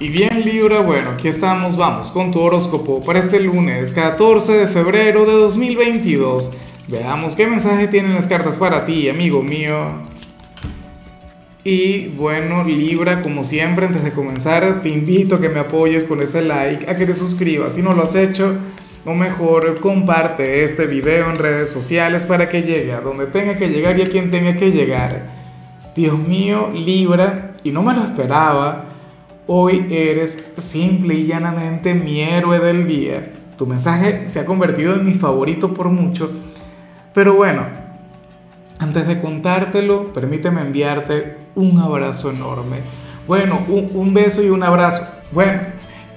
Y bien Libra, bueno, aquí estamos, vamos con tu horóscopo para este lunes 14 de febrero de 2022. Veamos qué mensaje tienen las cartas para ti, amigo mío. Y bueno, Libra, como siempre, antes de comenzar, te invito a que me apoyes con ese like, a que te suscribas. Si no lo has hecho, o mejor, comparte este video en redes sociales para que llegue a donde tenga que llegar y a quien tenga que llegar. Dios mío, Libra, y no me lo esperaba Hoy eres simple y llanamente mi héroe del día. Tu mensaje se ha convertido en mi favorito por mucho. Pero bueno, antes de contártelo, permíteme enviarte un abrazo enorme. Bueno, un, beso y un abrazo. Bueno,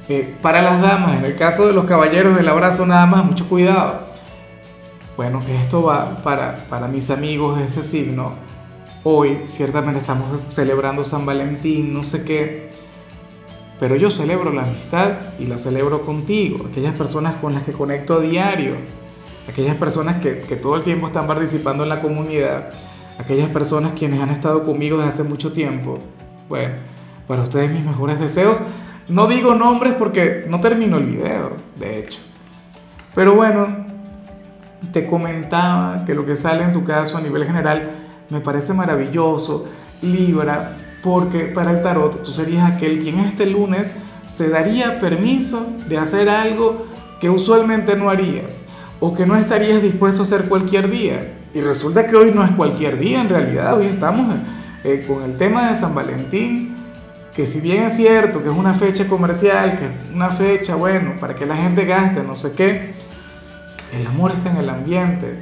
eh, para las damas, en el caso de los caballeros, el abrazo nada más, mucho cuidado. Bueno, esto va para, para mis amigos de ese signo. Hoy ciertamente estamos celebrando San Valentín, no sé qué pero yo celebro la amistad y la celebro contigo, aquellas personas con las que conecto a diario, aquellas personas que, que todo el tiempo están participando en la comunidad, aquellas personas quienes han estado conmigo desde hace mucho tiempo. Bueno, para ustedes mis mejores deseos. No digo nombres porque no termino el video, de hecho. Pero bueno, te comentaba que lo que sale en tu caso a nivel general me parece maravilloso. Libra, porque para el tarot tú serías aquel quien este lunes se daría permiso de hacer algo que usualmente no harías o que no estarías dispuesto a hacer cualquier día. Y resulta que hoy no es cualquier día, en realidad hoy estamos eh, con el tema de San Valentín, que si bien es cierto que es una fecha comercial, que es una fecha, bueno, para que la gente gaste, no sé qué, el amor está en el ambiente.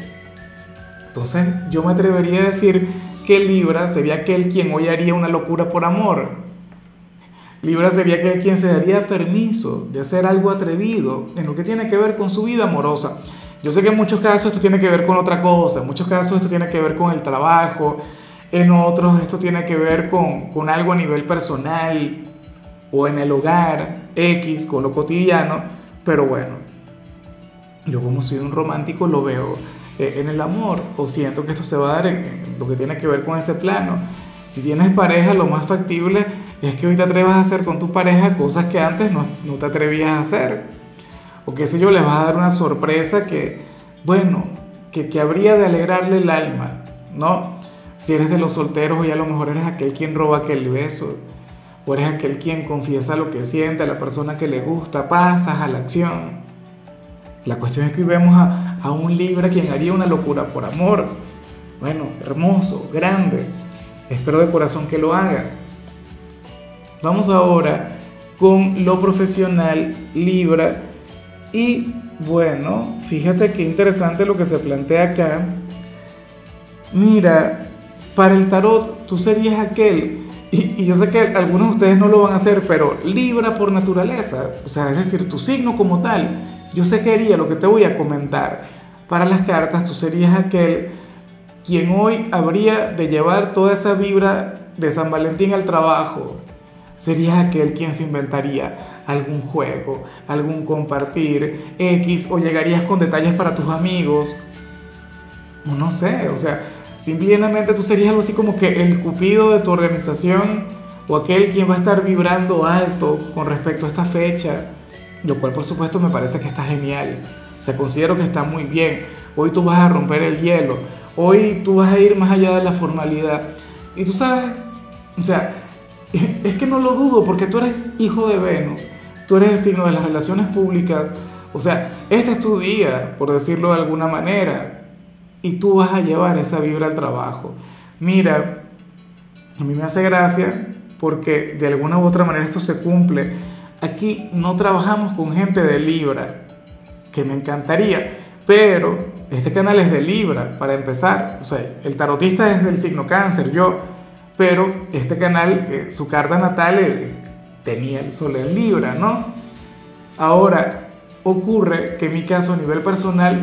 Entonces yo me atrevería a decir que Libra sería aquel quien hoy haría una locura por amor. Libra sería aquel quien se daría permiso de hacer algo atrevido en lo que tiene que ver con su vida amorosa. Yo sé que en muchos casos esto tiene que ver con otra cosa, en muchos casos esto tiene que ver con el trabajo, en otros esto tiene que ver con, con algo a nivel personal o en el hogar, X, con lo cotidiano, pero bueno, yo como soy un romántico lo veo eh, en el amor o siento que esto se va a dar en, lo que tiene que ver con ese plano. Si tienes pareja, lo más factible es que hoy te atrevas a hacer con tu pareja cosas que antes no, no te atrevías a hacer. O qué sé yo, les vas a dar una sorpresa que, bueno, que, que habría de alegrarle el alma, ¿no? Si eres de los solteros, hoy a lo mejor eres aquel quien roba aquel beso, o eres aquel quien confiesa lo que siente a la persona que le gusta, pasas a la acción. La cuestión es que hoy vemos a, a un Libra quien haría una locura por amor. Bueno, hermoso, grande. Espero de corazón que lo hagas. Vamos ahora con lo profesional Libra. Y bueno, fíjate qué interesante lo que se plantea acá. Mira, para el tarot tú serías aquel, y, yo sé que algunos de ustedes no lo van a hacer, pero Libra por naturaleza, o sea, es decir, tu signo como tal, yo sé que haría lo que te voy a comentar. Para las cartas, tú serías aquel quien hoy habría de llevar toda esa vibra de San Valentín al trabajo. Serías aquel quien se inventaría algún juego, algún compartir X, o llegarías con detalles para tus amigos. O no sé, o sea, simplemente tú serías algo así como que el cupido de tu organización o aquel quien va a estar vibrando alto con respecto a esta fecha lo cual por supuesto me parece que está genial. se considero que está muy bien. Hoy tú vas a romper el hielo. Hoy tú vas a ir más allá de la formalidad. Y tú sabes, o sea, es que no lo dudo porque tú eres hijo de Venus. Tú eres el signo de las relaciones públicas. O sea, este es tu día, por decirlo de alguna manera. Y tú vas a llevar esa vibra al trabajo. Mira, a mí me hace gracia porque de alguna u otra manera esto se cumple aquí no trabajamos con gente de Libra, que me encantaría, pero este canal es de Libra, para empezar. O sea, el tarotista es del signo cáncer, yo, pero este canal, eh, su carta natal eh, tenía el sol en Libra, ¿no? Ahora, ocurre que en mi caso a nivel personal,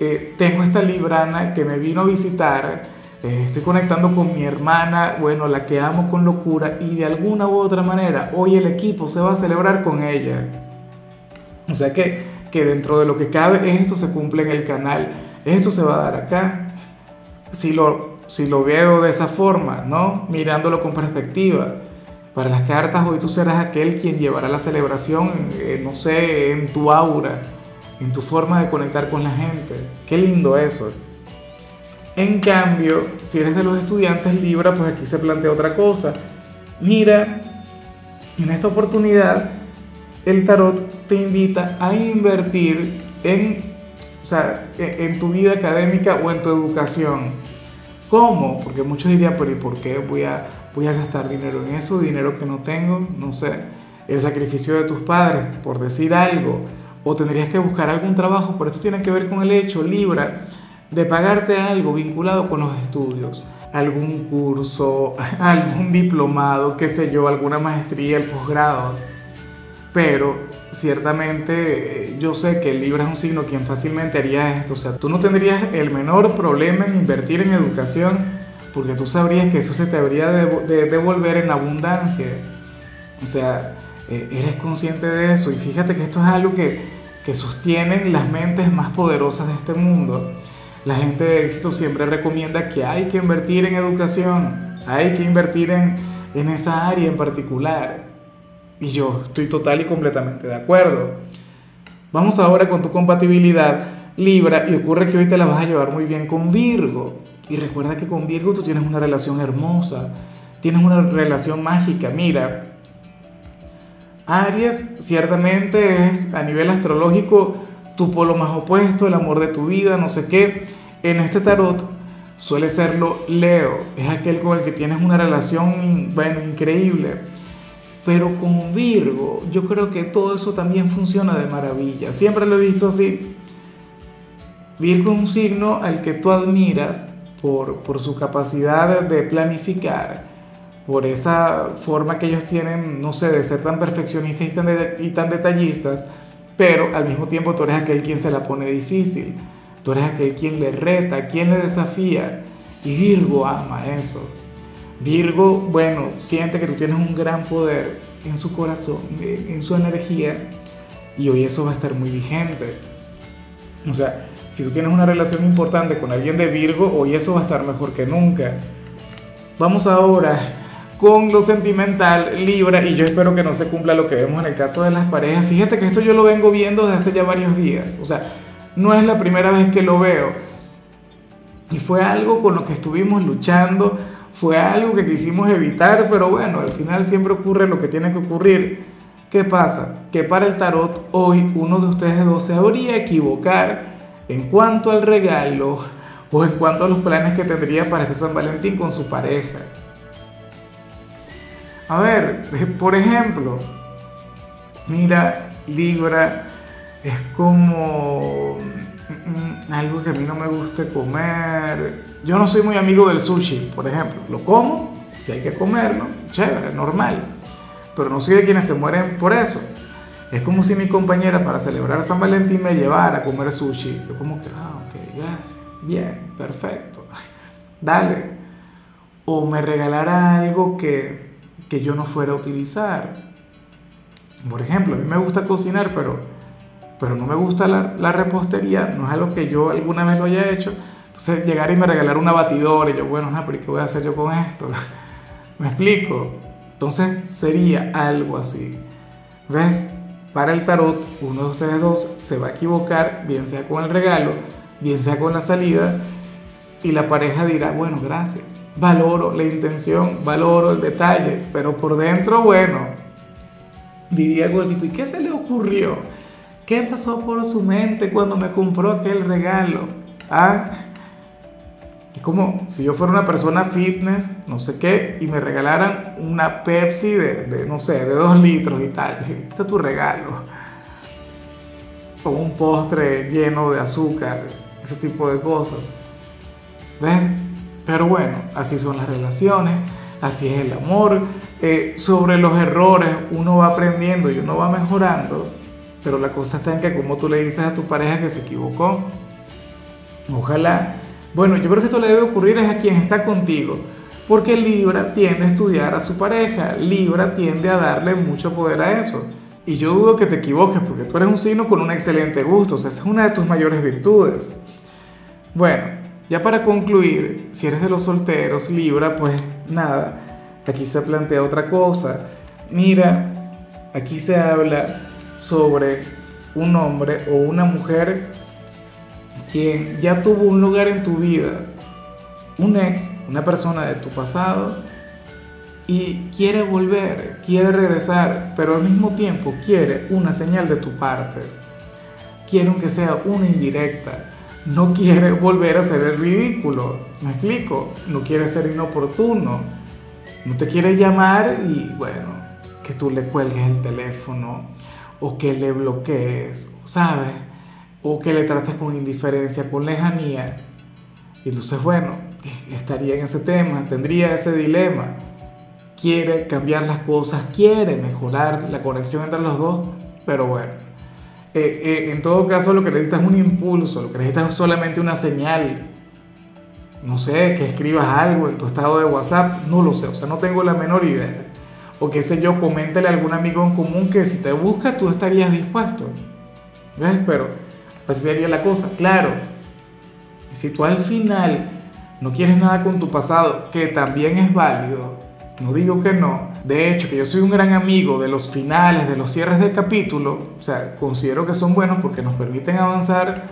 eh, tengo esta librana que me vino a visitar, eh, estoy conectando con mi hermana, bueno, la que amo con locura y de alguna u otra manera hoy el equipo se va a celebrar con ella. O sea que, que dentro de lo que cabe esto se cumple en el canal, esto se va a dar acá. Si lo, si lo veo de esa forma, ¿no? Mirándolo con perspectiva. Para las cartas hoy tú serás aquel quien llevará la celebración, eh, no sé, en tu aura, en tu forma de conectar con la gente. Qué lindo eso. En cambio, si eres de los estudiantes Libra, pues aquí se plantea otra cosa. Mira, en esta oportunidad, el tarot te invita a invertir en, o sea, en tu vida académica o en tu educación. ¿Cómo? Porque muchos dirían, pero ¿y por qué voy a, voy a gastar dinero en eso? Dinero que no tengo, no sé. El sacrificio de tus padres, por decir algo. O tendrías que buscar algún trabajo, por esto tiene que ver con el hecho, Libra, de pagarte algo vinculado con los estudios. Algún curso, algún diplomado, qué sé yo, alguna maestría, el posgrado. Pero ciertamente yo sé que Libra es un signo quien fácilmente haría esto. O sea, tú no tendrías el menor problema en invertir en educación porque tú sabrías que eso se te habría de devolver en abundancia. O sea, e, eres consciente de eso y fíjate que esto es algo que, que sostienen las mentes más poderosas de este mundo. La gente de éxito siempre recomienda que hay que invertir en educación, hay que invertir en, en esa área en particular. Y yo estoy total y completamente de acuerdo. Vamos ahora con tu compatibilidad Libra y ocurre que hoy te la vas a llevar muy bien con Virgo. Y recuerda que con Virgo tú tienes una relación hermosa, tienes una relación mágica. Mira, Aries ciertamente es a nivel astrológico tu polo más opuesto, el amor de tu vida, no sé qué. En este tarot suele serlo Leo, es aquel con el que tienes una relación, bueno, increíble pero con Virgo, yo creo que todo eso también funciona de maravilla. Siempre lo he visto así. Virgo es un signo al que tú admiras por, por su capacidad de planificar, por esa forma que ellos tienen, no sé, de ser tan perfeccionistas y tan, y tan detallistas, pero al mismo tiempo tú eres aquel quien se la pone difícil, tú eres aquel quien le reta, quien le desafía, y Virgo ama eso. Virgo, bueno, siente que tú tienes un gran poder en su corazón, en su energía, y hoy eso va a estar muy vigente. O sea, si tú tienes una relación importante con alguien de Virgo, hoy eso va a estar mejor que nunca. Vamos ahora con lo sentimental, Libra, y yo espero que no se cumpla lo que vemos en el caso de las parejas. Fíjate que esto yo lo vengo viendo desde hace ya varios días. O sea, no es la primera vez que lo veo. Y fue algo con lo que estuvimos luchando fue algo que quisimos evitar, pero bueno, al final siempre ocurre lo que tiene que ocurrir. ¿Qué pasa? Que para el tarot hoy uno de ustedes dos se habría equivocar en cuanto al regalo o en cuanto a los planes que tendría para este San Valentín con su pareja. A ver, por ejemplo, mira, Libra es como mm, mm, algo que a mí no me gusta comer, yo no soy muy amigo del sushi, por ejemplo. Lo como, si hay que comerlo, chévere, normal. Pero no soy de quienes se mueren por eso. Es como si mi compañera para celebrar San Valentín me llevara a comer sushi. Yo como que, ah, ok, gracias, bien, perfecto. Dale. O me regalara algo que, que yo no fuera a utilizar. Por ejemplo, a mí me gusta cocinar, pero, pero no me gusta la, repostería. No es algo que yo alguna vez lo haya hecho entonces llegar y me regalar una batidora y yo, bueno, pero ¿qué voy a hacer yo con esto? ¿Me explico? Entonces sería algo así. ¿Ves? Para el tarot, uno de ustedes dos se va a equivocar, bien sea con el regalo, bien sea con la salida, y la pareja dirá, bueno, gracias, valoro la intención, valoro el detalle, pero por dentro, bueno, diría algo tipo, ¿y qué se le ocurrió? ¿Qué pasó por su mente cuando me compró aquel regalo? Ah, es como si yo fuera una persona fitness, no sé qué, y me regalaran una Pepsi de, no sé, de dos litros y tal. Este es tu regalo. O un postre lleno de azúcar, ese tipo de cosas. ¿Ves? Pero bueno, así son las relaciones, así es el amor. Eh, sobre los errores uno va aprendiendo y uno va mejorando, pero la cosa está en que como tú le dices a tu pareja que se equivocó, ojalá bueno, yo creo que esto le debe ocurrir es a quien está contigo, porque Libra tiende a estudiar a su pareja, Libra tiende a darle mucho poder a eso. Y yo dudo que te equivoques, porque tú eres un signo con un excelente gusto, o sea, esa es una de tus mayores virtudes. Bueno, ya para concluir, si eres de los solteros, Libra, pues nada, aquí se plantea otra cosa. Mira, aquí se habla sobre un hombre o una mujer quien ya tuvo un lugar en tu vida, un ex, una persona de tu pasado, y quiere volver, quiere regresar, pero al mismo tiempo quiere una señal de tu parte. Quiere que sea una indirecta. No quiere volver a ser el ridículo. ¿Me explico? No quiere ser inoportuno. No te quiere llamar y bueno, que tú le cuelgues el teléfono o que le bloquees, ¿sabes? O que le trates con indiferencia, con lejanía. Y entonces, bueno, estaría en ese tema, tendría ese dilema quiere cambiar las cosas, quiere mejorar la conexión entre los dos, pero bueno, eh, eh, en todo caso lo que necesitas es un impulso, lo que necesitas es solamente una señal, no sé, que escribas algo en tu estado de WhatsApp, no lo sé, o sea, no tengo la menor idea. O qué sé yo, coméntale a algún amigo en común que si te busca tú estarías dispuesto. ¿Ves? Pero así sería la cosa. Claro, si tú al final no quieres nada con tu pasado, que también es válido, no digo que no. De hecho, que yo soy un gran amigo de los finales, de los cierres de capítulo. O sea, considero que son buenos porque nos permiten avanzar.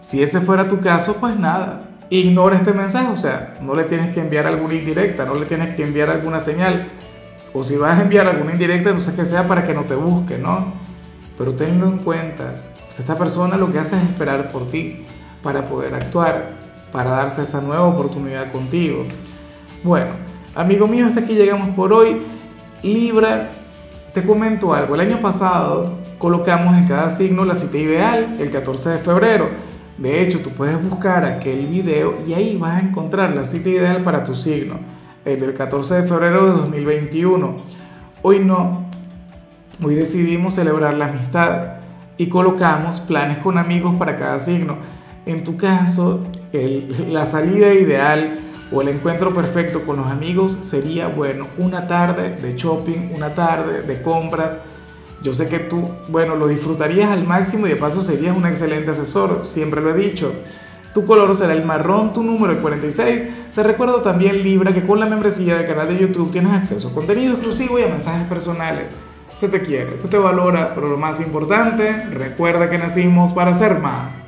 Si ese fuera tu caso, pues nada. Ignora este mensaje. O sea, no le tienes que enviar alguna indirecta, no le tienes que enviar alguna señal. O si vas a enviar alguna indirecta, entonces que sea para que no te busque, ¿no? Pero tenlo en cuenta. Pues esta persona lo que hace es esperar por ti para poder actuar, para darse esa nueva oportunidad contigo. Bueno. Amigo mío, hasta aquí llegamos por hoy. Libra, te comento algo. El año pasado colocamos en cada signo la cita ideal, el 14 de febrero. De hecho, tú puedes buscar aquel video y ahí vas a encontrar la cita ideal para tu signo, el del 14 de febrero de 2021. Hoy no, hoy decidimos celebrar la amistad y colocamos planes con amigos para cada signo. En tu caso, la salida ideal o el encuentro perfecto con los amigos sería, bueno, una tarde de shopping, una tarde de compras. Yo sé que tú, bueno, lo disfrutarías al máximo y de paso serías un excelente asesor, siempre lo he dicho. Tu color será el marrón, tu número el 46. Te recuerdo también, Libra, que con la membresía del canal de YouTube tienes acceso a contenido exclusivo y a mensajes personales. Se te quiere, se te valora, pero lo más importante, recuerda que nacimos para ser más.